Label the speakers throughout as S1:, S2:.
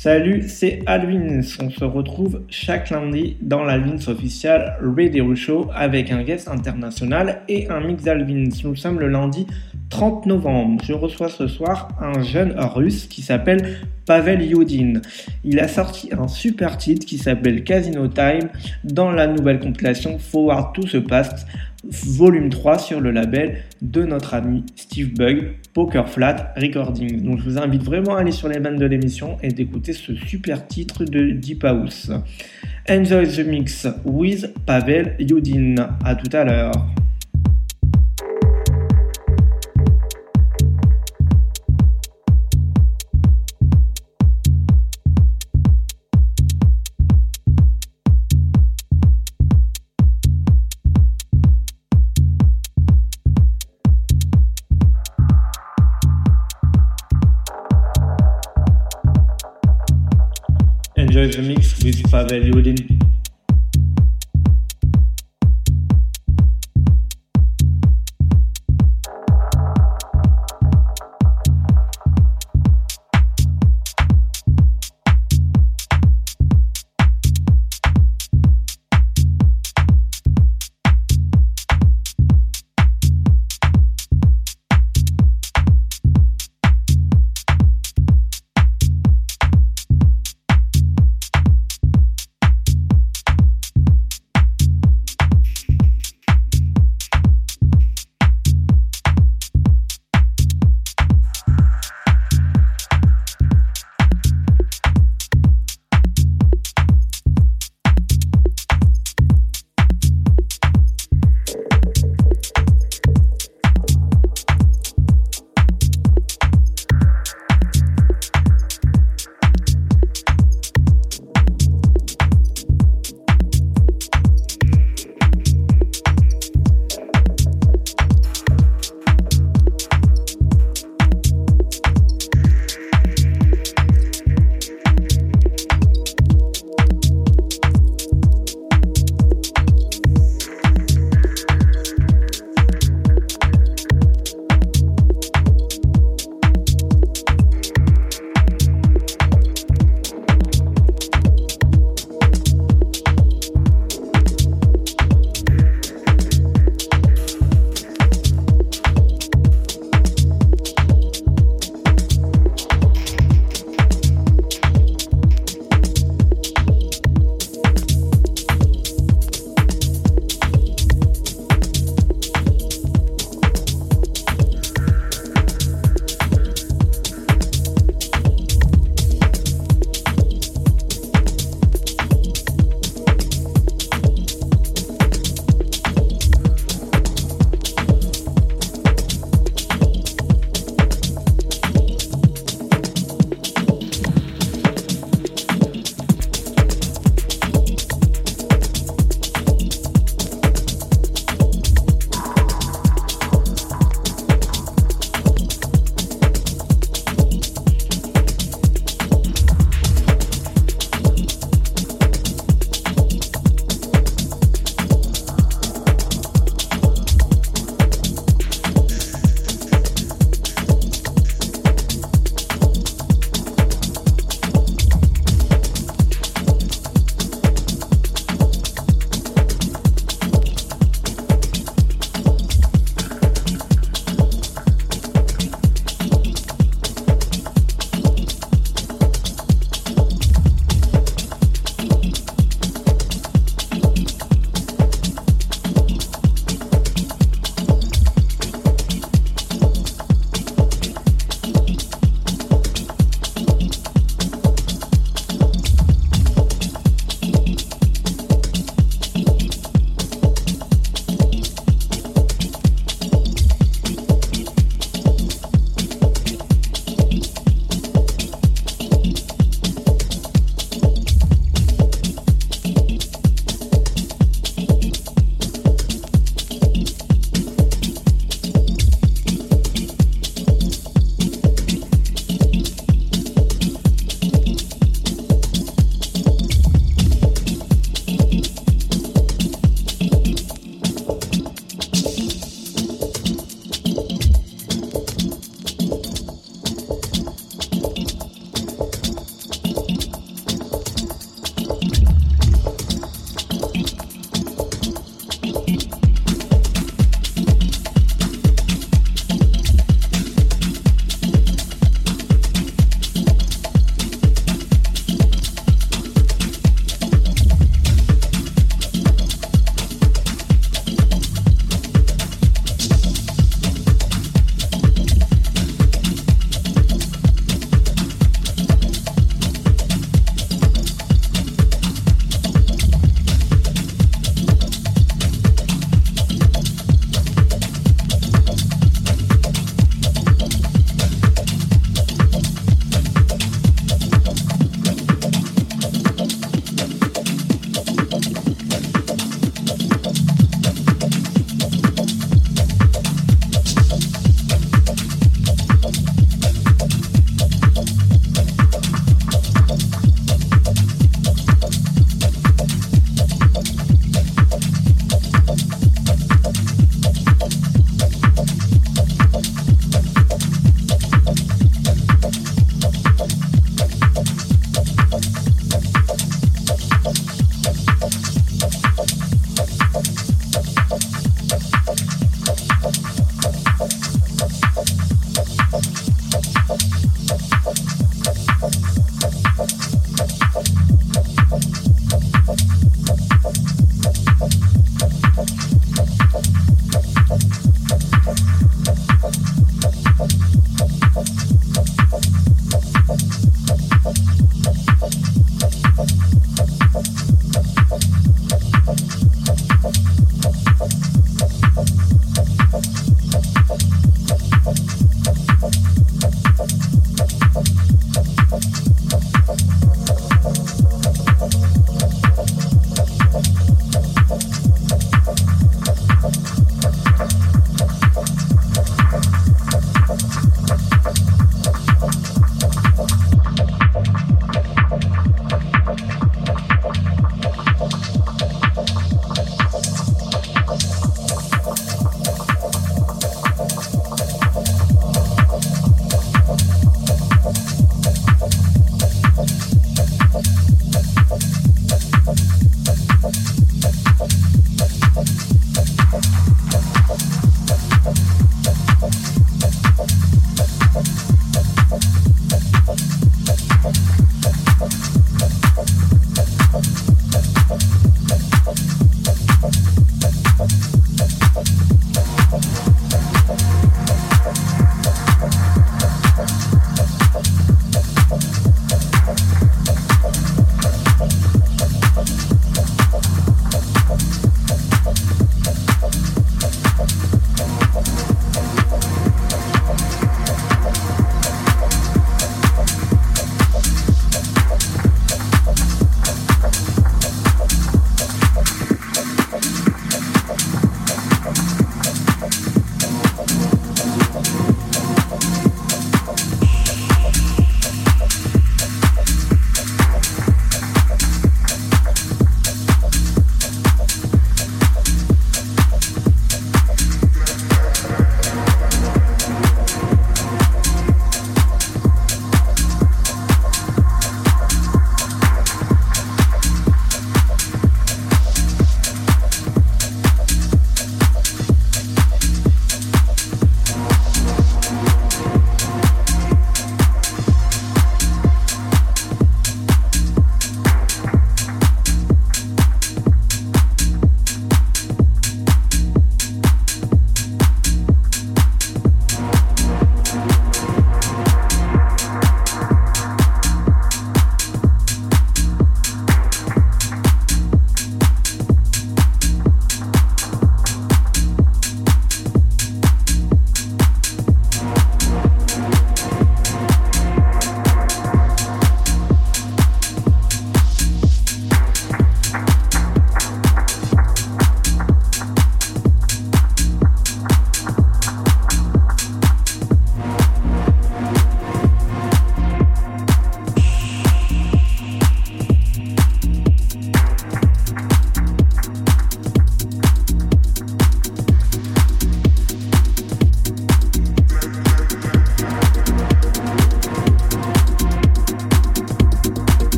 S1: Salut, c'est Alvin. On se retrouve chaque lundi dans la ligne officielle Radio Show avec un guest international et un mix Alvin. Nous sommes le lundi 30 novembre. Je reçois ce soir un jeune russe qui s'appelle Pavel Yudin. Il a sorti un super titre qui s'appelle Casino Time dans la nouvelle compilation Forward to the Past volume 3 sur le label de notre ami Steve Bug, Poker Flat Recording. Donc je vous invite vraiment à aller sur les bandes de l'émission et d'écouter ce super titre de Deep House. Enjoy the mix with Pavel Yudin. À tout à l'heure. Mix with Pavel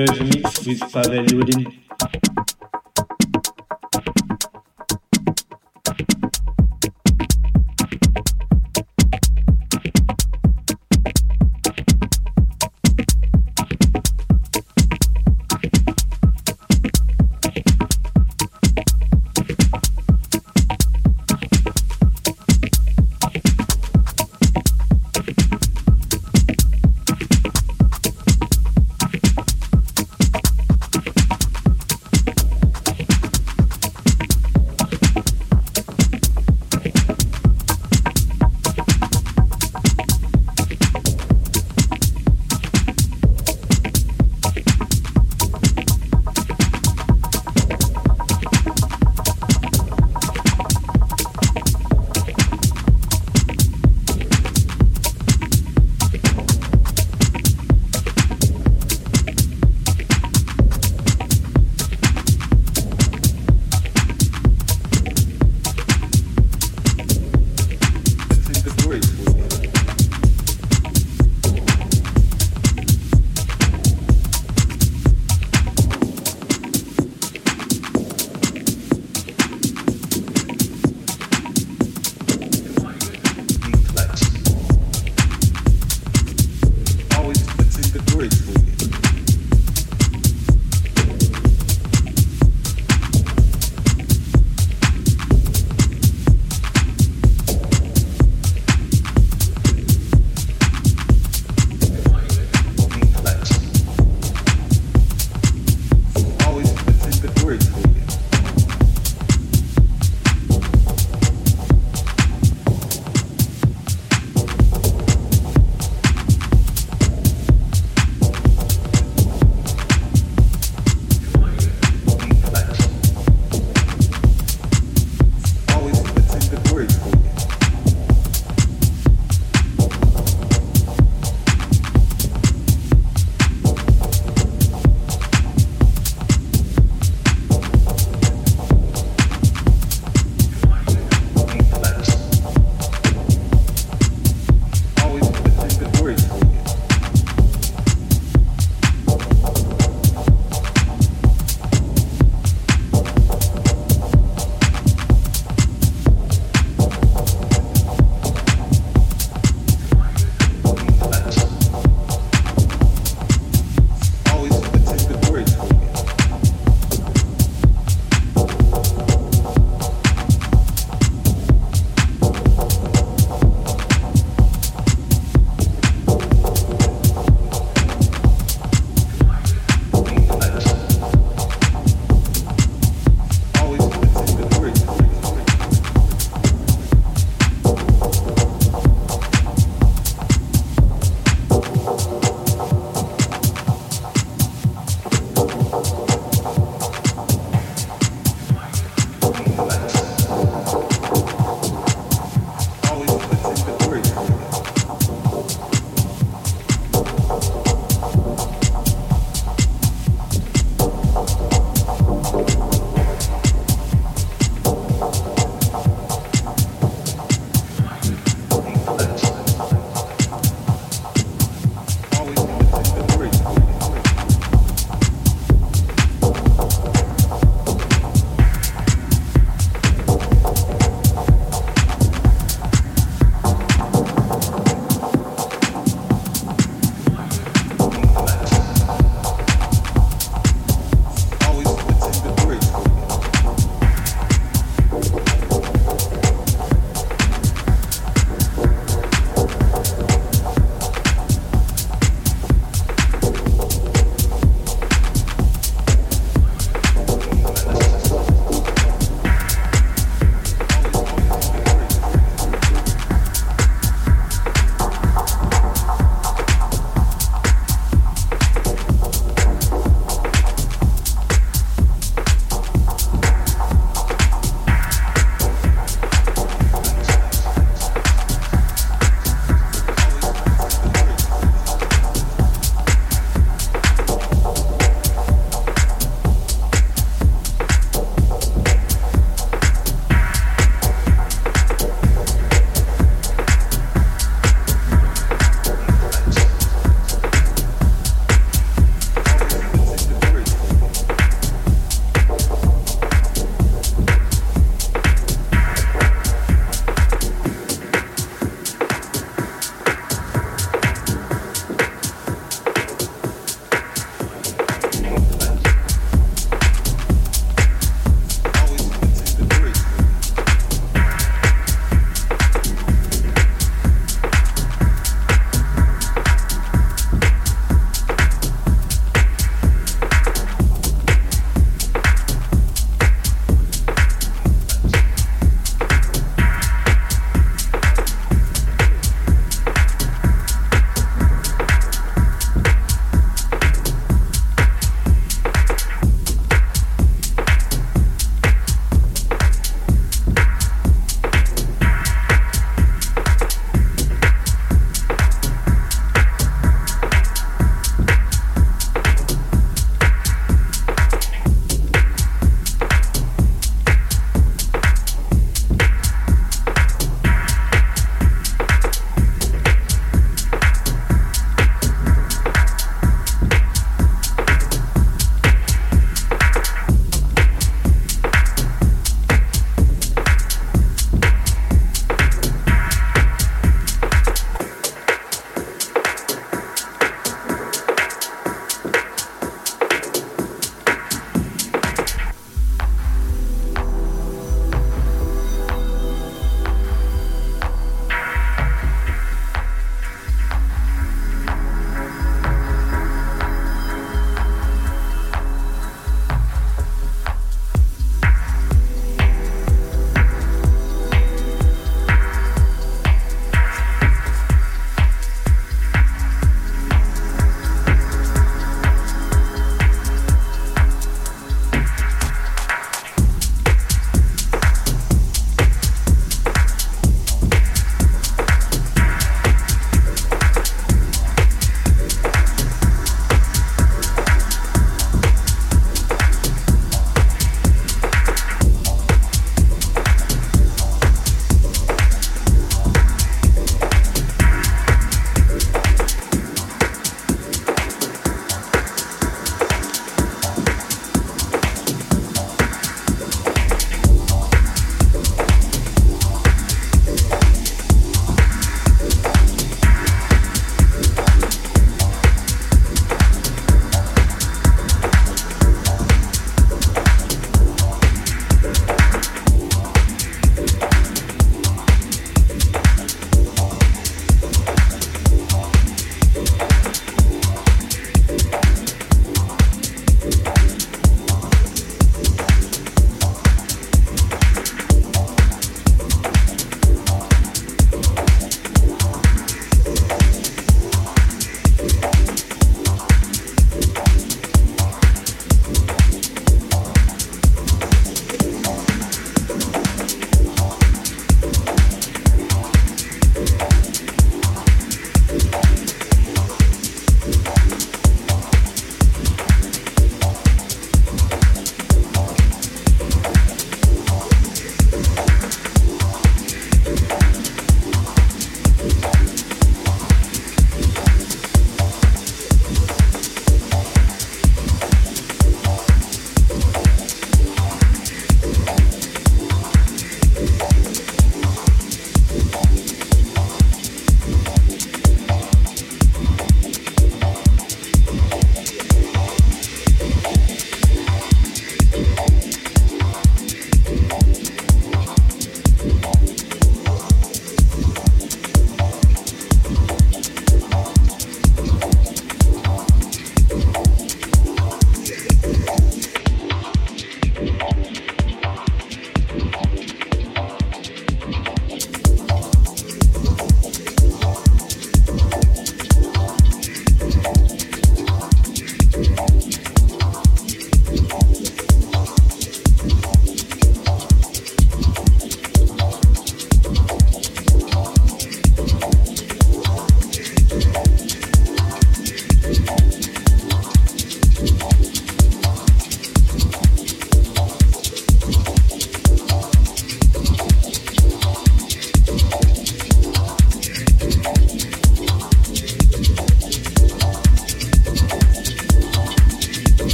S1: enjoy the mix with Pavel Yudin.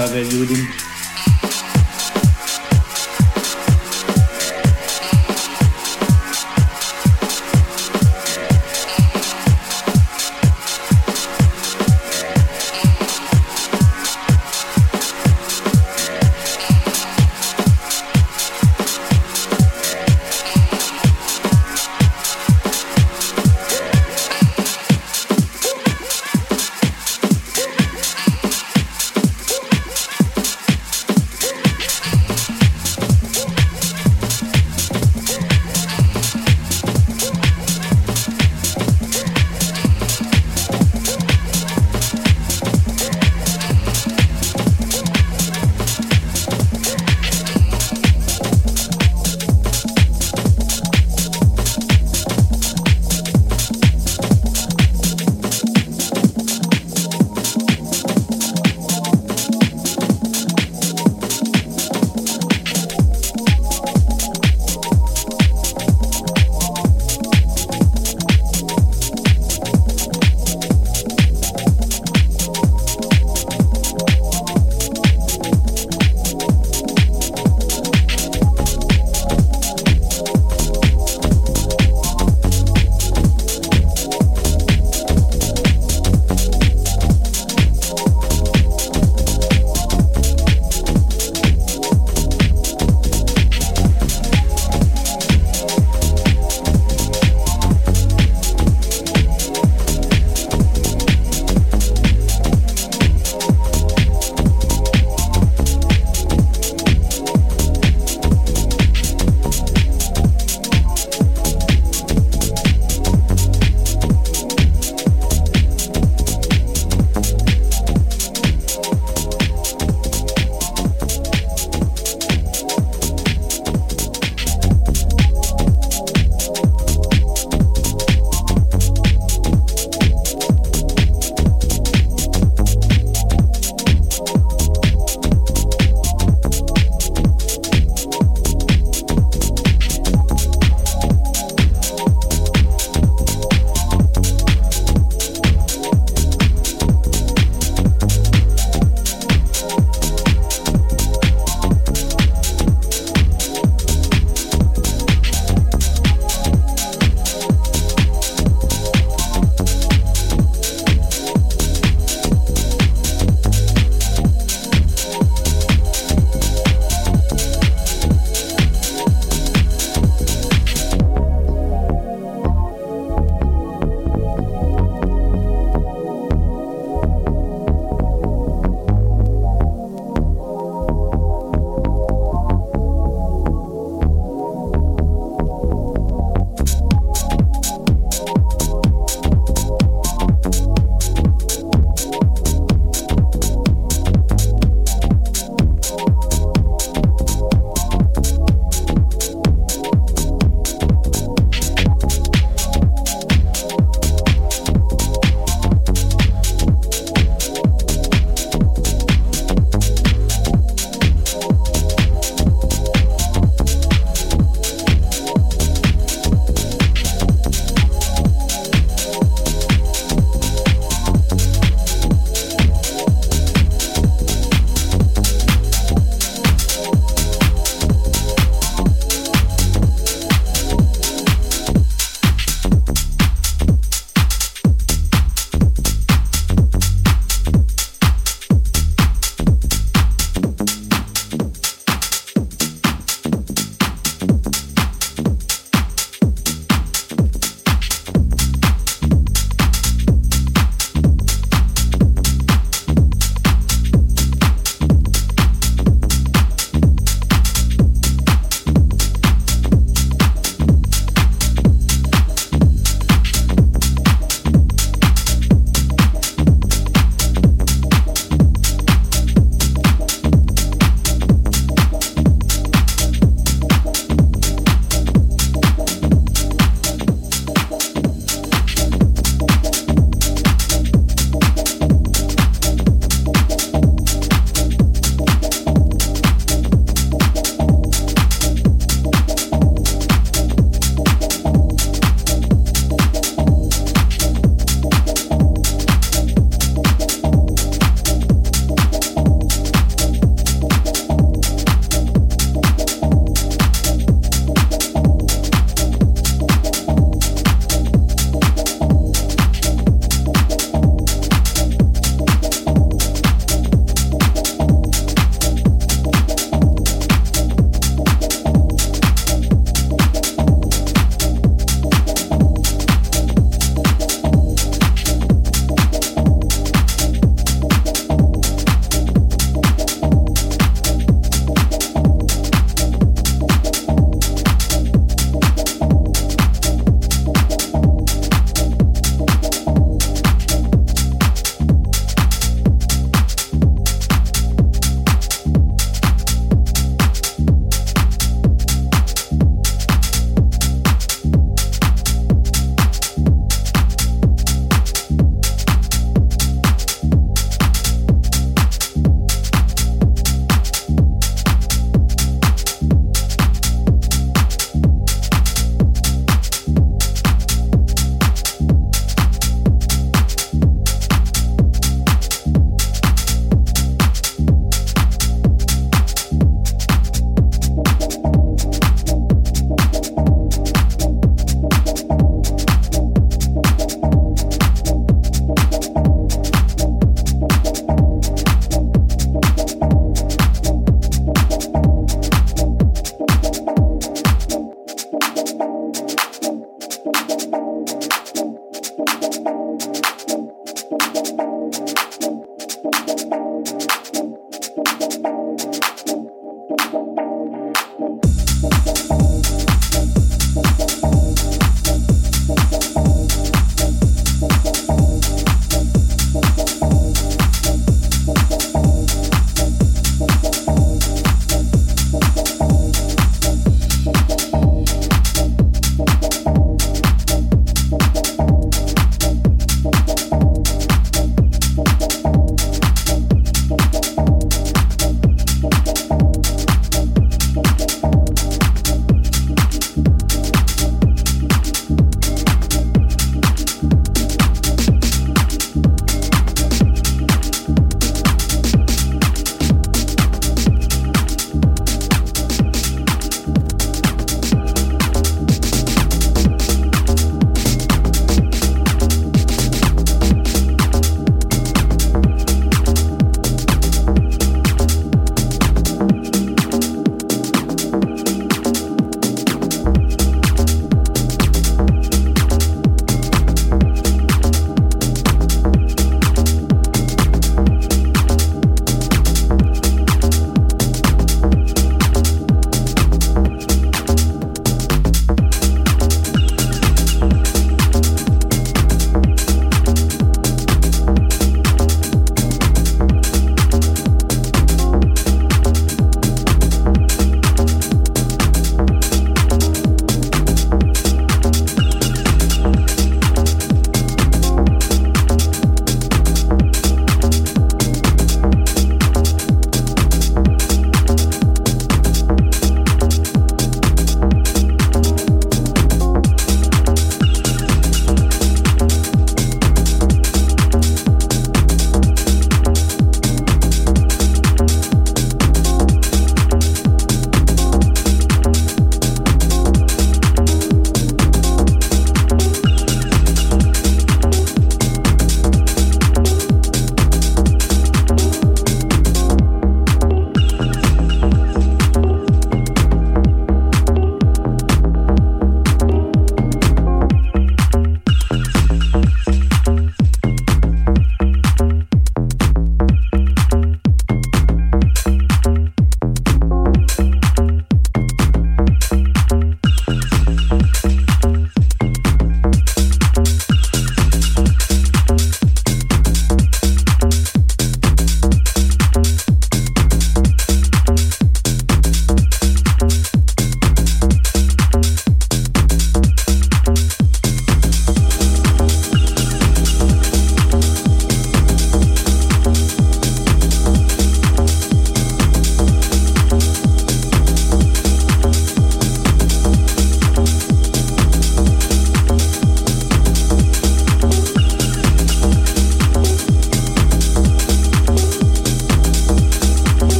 S1: Mix with Pavel Yudin.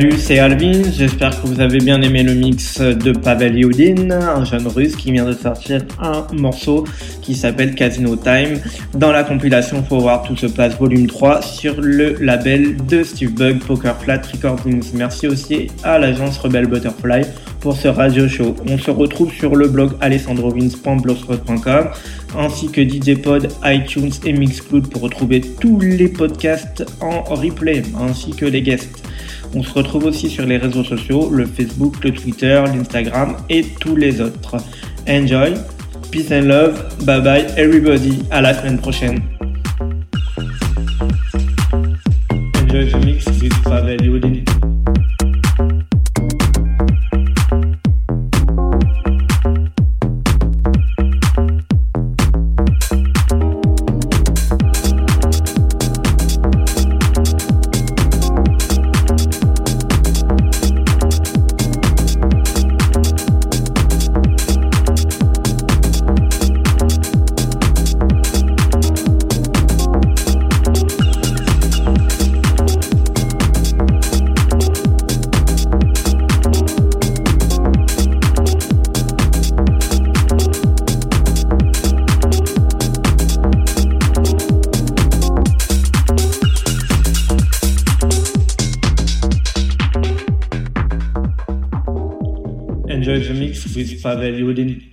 S1: Salut, c'est Alvin. J'espère que vous avez bien aimé le mix de Pavel Yudin, un jeune russe qui vient de sortir un morceau qui s'appelle Casino Time dans la compilation voir tout se passe volume 3 sur le label de Steve Bug Poker Flat Recordings. Merci aussi à l'agence Rebel Butterfly pour ce radio show. On se retrouve sur le blog alessandrovins.blogspot.com ainsi que DJ Pod, iTunes et Mixcloud pour retrouver tous les podcasts en replay ainsi que les guests. On se retrouve aussi sur les réseaux sociaux, le Facebook, le Twitter, l'Instagram et tous les autres. Enjoy, peace and love, bye bye everybody, à la semaine prochaine. Pavel enjoy the mix with Pavel Yudin.